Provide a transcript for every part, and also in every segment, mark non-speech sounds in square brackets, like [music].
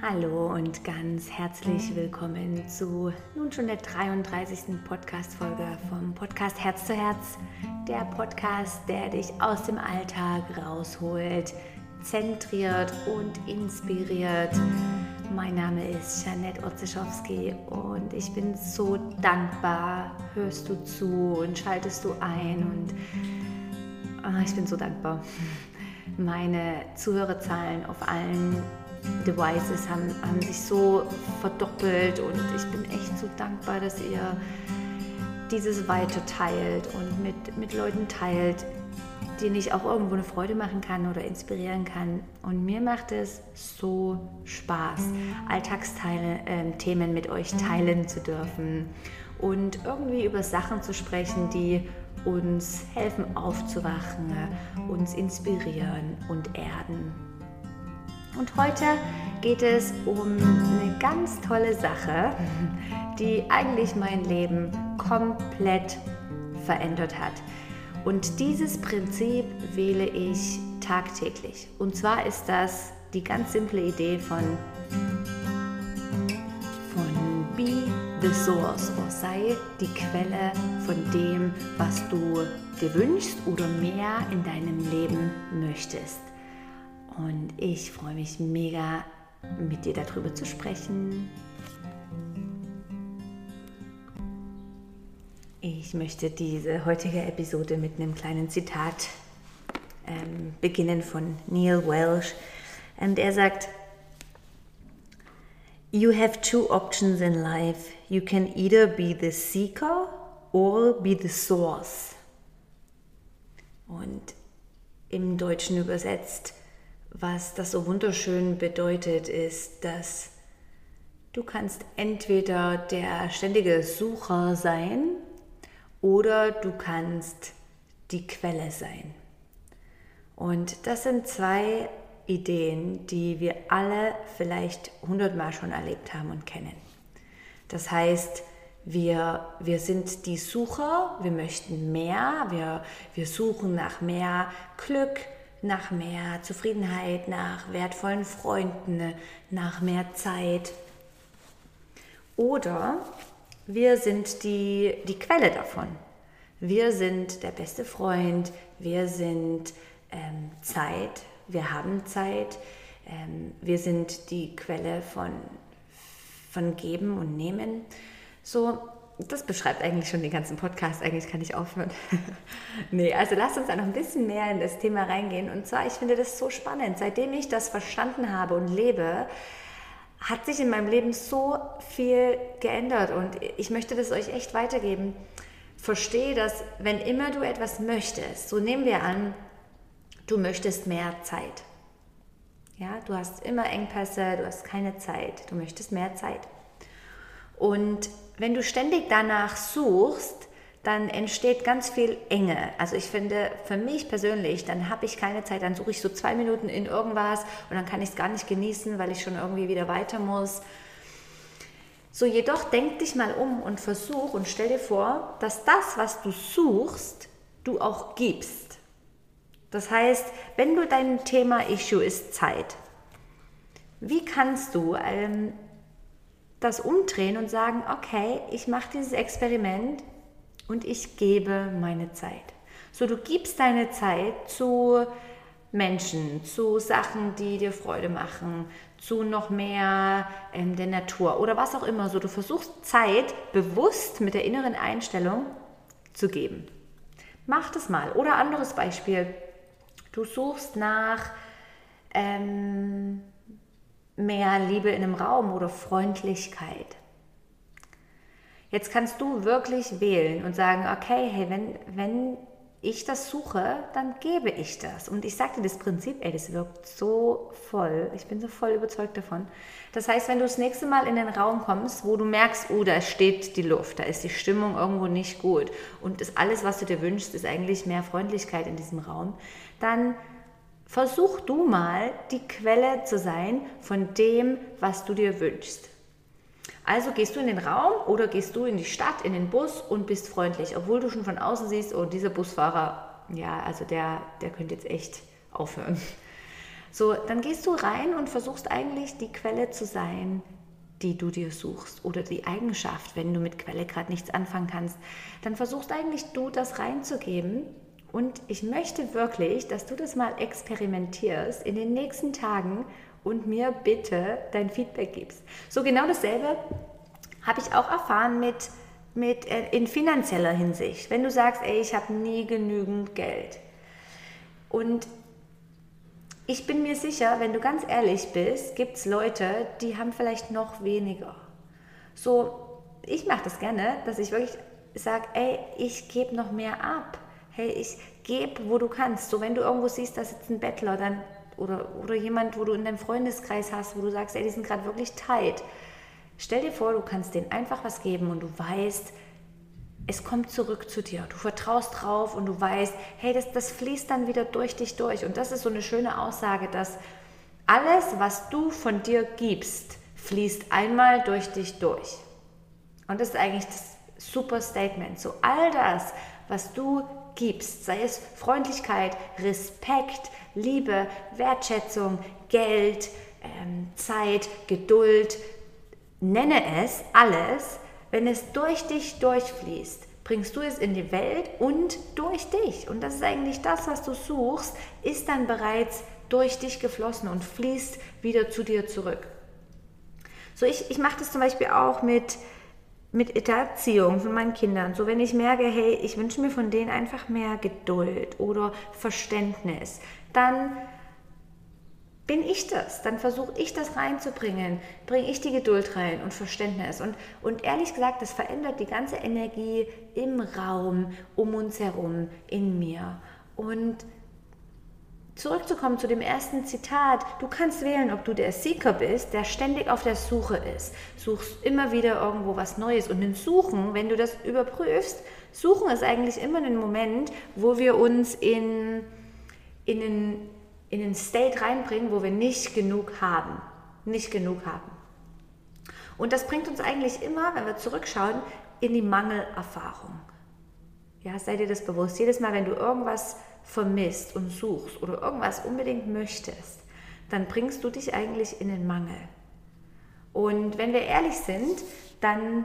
Hallo und ganz herzlich willkommen zu nun schon der 33. Podcast-Folge vom Podcast Herz zu Herz. Der Podcast, der dich aus dem Alltag rausholt, zentriert und inspiriert. Mein Name ist Janette Otzischowski und ich bin so dankbar, hörst du zu und schaltest du ein und oh, ich bin so dankbar. Meine Zuhörerzahlen auf allen Devices haben, haben sich so verdoppelt und ich bin echt so dankbar, dass ihr dieses weiter teilt und mit, mit Leuten teilt, denen ich auch irgendwo eine Freude machen kann oder inspirieren kann. Und mir macht es so Spaß, Alltagsthemen äh, mit euch teilen zu dürfen und irgendwie über Sachen zu sprechen, die uns helfen aufzuwachen, uns inspirieren und erden. Und heute geht es um eine ganz tolle Sache, die eigentlich mein Leben komplett verändert hat. Und dieses Prinzip wähle ich tagtäglich. Und zwar ist das die ganz simple Idee von, von Be the Source oder sei die Quelle von dem, was du dir wünschst oder mehr in deinem Leben möchtest. Und ich freue mich mega, mit dir darüber zu sprechen. Ich möchte diese heutige Episode mit einem kleinen Zitat ähm, beginnen von Neil Welsh. Und er sagt, You have two options in life. You can either be the seeker or be the source. Und im Deutschen übersetzt, was das so wunderschön bedeutet, ist, dass du kannst entweder der ständige Sucher sein oder du kannst die Quelle sein. Und das sind zwei Ideen, die wir alle vielleicht hundertmal schon erlebt haben und kennen. Das heißt, wir, wir sind die Sucher, wir möchten mehr, wir, wir suchen nach mehr Glück, nach mehr Zufriedenheit, nach wertvollen Freunden, nach mehr Zeit. Oder wir sind die, die Quelle davon. Wir sind der beste Freund, wir sind ähm, Zeit, wir haben Zeit, ähm, wir sind die Quelle von, von Geben und Nehmen. So, das beschreibt eigentlich schon den ganzen Podcast. Eigentlich kann ich aufhören. [laughs] nee, also lasst uns da noch ein bisschen mehr in das Thema reingehen. Und zwar, ich finde das so spannend. Seitdem ich das verstanden habe und lebe, hat sich in meinem Leben so viel geändert. Und ich möchte das euch echt weitergeben. Verstehe, dass wenn immer du etwas möchtest, so nehmen wir an, du möchtest mehr Zeit. Ja, du hast immer Engpässe, du hast keine Zeit, du möchtest mehr Zeit. Und wenn du ständig danach suchst, dann entsteht ganz viel Enge. Also ich finde, für mich persönlich, dann habe ich keine Zeit, dann suche ich so zwei Minuten in irgendwas und dann kann ich es gar nicht genießen, weil ich schon irgendwie wieder weiter muss. So, jedoch denk dich mal um und versuch und stell dir vor, dass das, was du suchst, du auch gibst. Das heißt, wenn du dein Thema Issue ist Zeit, wie kannst du ähm, das umdrehen und sagen, okay, ich mache dieses Experiment und ich gebe meine Zeit. So, du gibst deine Zeit zu Menschen, zu Sachen, die dir Freude machen, zu noch mehr ähm, der Natur oder was auch immer. So, du versuchst Zeit bewusst mit der inneren Einstellung zu geben. Mach das mal. Oder anderes Beispiel. Du suchst nach ähm, mehr Liebe in einem Raum oder Freundlichkeit. Jetzt kannst du wirklich wählen und sagen, okay, hey, wenn, wenn ich das suche, dann gebe ich das. Und ich sagte das Prinzip, ey, das wirkt so voll. Ich bin so voll überzeugt davon. Das heißt, wenn du das nächste Mal in den Raum kommst, wo du merkst, oh, da steht die Luft, da ist die Stimmung irgendwo nicht gut und das alles, was du dir wünschst, ist eigentlich mehr Freundlichkeit in diesem Raum, dann Versuch du mal, die Quelle zu sein von dem, was du dir wünschst. Also gehst du in den Raum oder gehst du in die Stadt, in den Bus und bist freundlich, obwohl du schon von außen siehst, oh, dieser Busfahrer, ja, also der, der könnte jetzt echt aufhören. So, dann gehst du rein und versuchst eigentlich die Quelle zu sein, die du dir suchst oder die Eigenschaft, wenn du mit Quelle gerade nichts anfangen kannst, dann versuchst eigentlich du das reinzugeben. Und ich möchte wirklich, dass du das mal experimentierst in den nächsten Tagen und mir bitte dein Feedback gibst. So genau dasselbe habe ich auch erfahren mit, mit äh, in finanzieller Hinsicht. Wenn du sagst, ey, ich habe nie genügend Geld. Und ich bin mir sicher, wenn du ganz ehrlich bist, gibt es Leute, die haben vielleicht noch weniger. So, ich mache das gerne, dass ich wirklich sage, ey, ich gebe noch mehr ab. Hey, ich gebe, wo du kannst. So, wenn du irgendwo siehst, da sitzt ein Bettler, dann oder, oder jemand, wo du in deinem Freundeskreis hast, wo du sagst, ey, die sind gerade wirklich tight. Stell dir vor, du kannst denen einfach was geben und du weißt, es kommt zurück zu dir. Du vertraust drauf und du weißt, hey, das, das fließt dann wieder durch dich durch. Und das ist so eine schöne Aussage, dass alles, was du von dir gibst, fließt einmal durch dich durch. Und das ist eigentlich das super Statement. So all das, was du gibst, sei es Freundlichkeit, Respekt, Liebe, Wertschätzung, Geld, ähm, Zeit, Geduld, nenne es alles, wenn es durch dich durchfließt, bringst du es in die Welt und durch dich. Und das ist eigentlich das, was du suchst, ist dann bereits durch dich geflossen und fließt wieder zu dir zurück. So, ich, ich mache das zum Beispiel auch mit, mit der Erziehung von meinen Kindern. So, wenn ich merke, hey, ich wünsche mir von denen einfach mehr Geduld oder Verständnis, dann bin ich das, dann versuche ich das reinzubringen, bringe ich die Geduld rein und Verständnis. Und, und ehrlich gesagt, das verändert die ganze Energie im Raum, um uns herum, in mir. Und zurückzukommen zu dem ersten Zitat, du kannst wählen, ob du der Seeker bist, der ständig auf der Suche ist, suchst immer wieder irgendwo was Neues. Und im Suchen, wenn du das überprüfst, Suchen ist eigentlich immer ein Moment, wo wir uns in, in einen in den State reinbringen, wo wir nicht genug haben. Nicht genug haben. Und das bringt uns eigentlich immer, wenn wir zurückschauen, in die Mangelerfahrung. Ja, sei dir das bewusst. Jedes Mal, wenn du irgendwas vermisst und suchst oder irgendwas unbedingt möchtest, dann bringst du dich eigentlich in den Mangel. Und wenn wir ehrlich sind, dann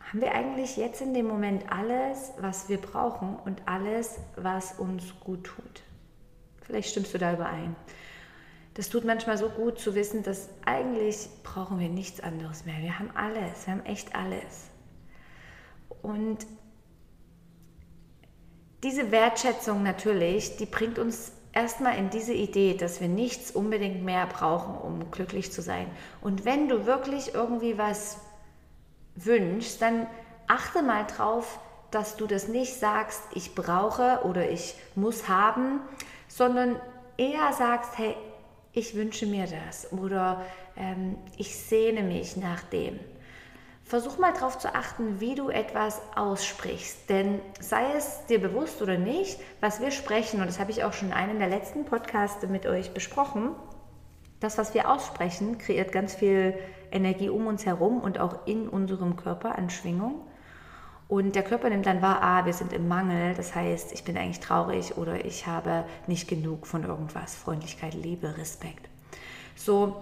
haben wir eigentlich jetzt in dem Moment alles, was wir brauchen und alles, was uns gut tut. Vielleicht stimmst du da überein. Das tut manchmal so gut zu wissen, dass eigentlich brauchen wir nichts anderes mehr. Wir haben alles, wir haben echt alles. Und diese Wertschätzung natürlich, die bringt uns erstmal in diese Idee, dass wir nichts unbedingt mehr brauchen, um glücklich zu sein. Und wenn du wirklich irgendwie was wünschst, dann achte mal drauf, dass du das nicht sagst, ich brauche oder ich muss haben, sondern eher sagst, hey, ich wünsche mir das oder ähm, ich sehne mich nach dem. Versuch mal darauf zu achten, wie du etwas aussprichst. Denn sei es dir bewusst oder nicht, was wir sprechen, und das habe ich auch schon in einem der letzten Podcasts mit euch besprochen, das, was wir aussprechen, kreiert ganz viel Energie um uns herum und auch in unserem Körper an Schwingung. Und der Körper nimmt dann wahr, ah, wir sind im Mangel, das heißt, ich bin eigentlich traurig oder ich habe nicht genug von irgendwas. Freundlichkeit, Liebe, Respekt. So,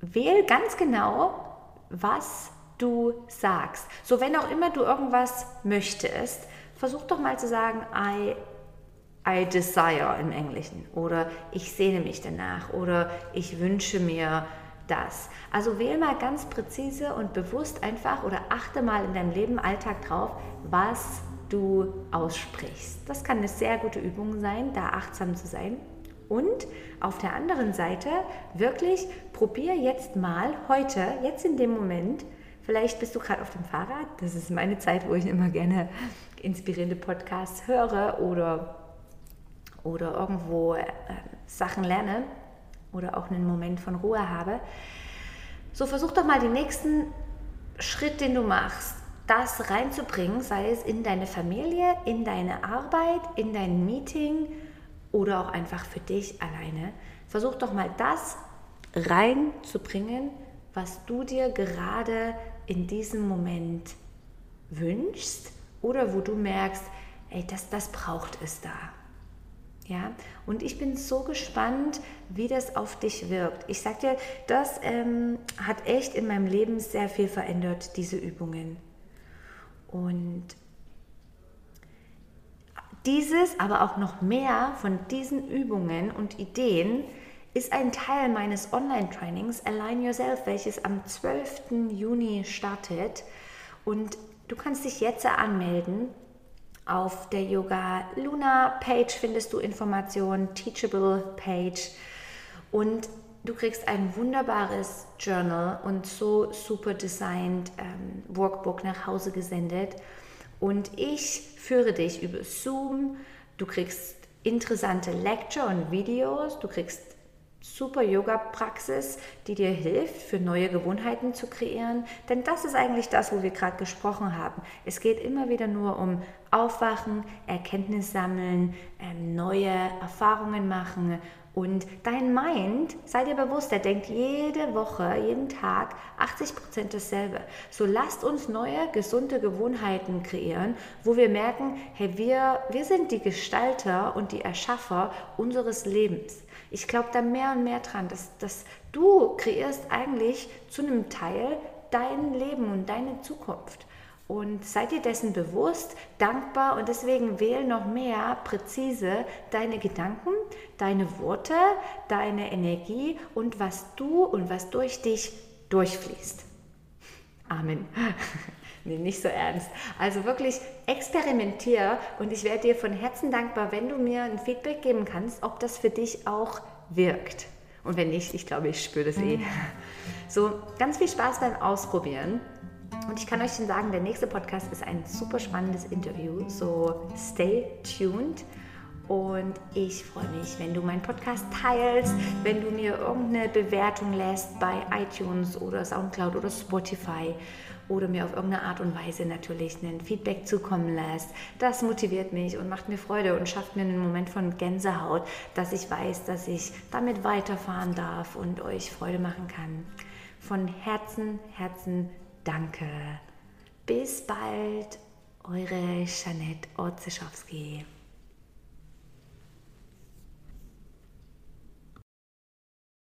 wähl ganz genau, was du sagst. So, wenn auch immer du irgendwas möchtest, versuch doch mal zu sagen, I, I desire im Englischen oder ich sehne mich danach oder ich wünsche mir das. Also wähl mal ganz präzise und bewusst einfach oder achte mal in deinem Leben, Alltag drauf, was du aussprichst. Das kann eine sehr gute Übung sein, da achtsam zu sein. Und auf der anderen Seite wirklich probier jetzt mal heute, jetzt in dem Moment, vielleicht bist du gerade auf dem Fahrrad, das ist meine Zeit, wo ich immer gerne inspirierende Podcasts höre oder, oder irgendwo äh, Sachen lerne oder auch einen Moment von Ruhe habe. So versuch doch mal den nächsten Schritt, den du machst, das reinzubringen, sei es in deine Familie, in deine Arbeit, in dein Meeting oder auch einfach für dich alleine. Versuch doch mal das reinzubringen, was du dir gerade in diesem Moment wünschst oder wo du merkst, ey, das, das braucht es da. Ja, und ich bin so gespannt, wie das auf dich wirkt. Ich sag dir, das ähm, hat echt in meinem Leben sehr viel verändert, diese Übungen. Und dieses, aber auch noch mehr von diesen Übungen und Ideen ist ein Teil meines Online-Trainings Align Yourself, welches am 12. Juni startet. Und du kannst dich jetzt anmelden. Auf der Yoga Luna Page findest du Informationen, Teachable Page. Und du kriegst ein wunderbares Journal und so super designed ähm, Workbook nach Hause gesendet. Und ich führe dich über Zoom. Du kriegst interessante Lecture und Videos. Du kriegst super Yoga-Praxis, die dir hilft, für neue Gewohnheiten zu kreieren. Denn das ist eigentlich das, wo wir gerade gesprochen haben. Es geht immer wieder nur um Aufwachen, Erkenntnis sammeln, ähm, neue Erfahrungen machen. Und dein Mind, sei dir bewusst, der denkt jede Woche, jeden Tag 80 Prozent dasselbe. So lasst uns neue, gesunde Gewohnheiten kreieren, wo wir merken, hey, wir, wir sind die Gestalter und die Erschaffer unseres Lebens. Ich glaube da mehr und mehr dran, dass, dass du kreierst eigentlich zu einem Teil dein Leben und deine Zukunft. Und seid dir dessen bewusst, dankbar und deswegen wähl noch mehr präzise deine Gedanken, deine Worte, deine Energie und was du und was durch dich durchfließt. Amen. [laughs] nee, nicht so ernst. Also wirklich experimentier und ich werde dir von Herzen dankbar, wenn du mir ein Feedback geben kannst, ob das für dich auch wirkt. Und wenn nicht, ich glaube, ich spüre das eh. Mhm. So, ganz viel Spaß beim Ausprobieren. Und ich kann euch schon sagen, der nächste Podcast ist ein super spannendes Interview. So stay tuned. Und ich freue mich, wenn du meinen Podcast teilst, wenn du mir irgendeine Bewertung lässt bei iTunes oder Soundcloud oder Spotify oder mir auf irgendeine Art und Weise natürlich ein Feedback zukommen lässt. Das motiviert mich und macht mir Freude und schafft mir einen Moment von Gänsehaut, dass ich weiß, dass ich damit weiterfahren darf und euch Freude machen kann. Von Herzen, Herzen danke. Bis bald, eure Janette Orzeschowski.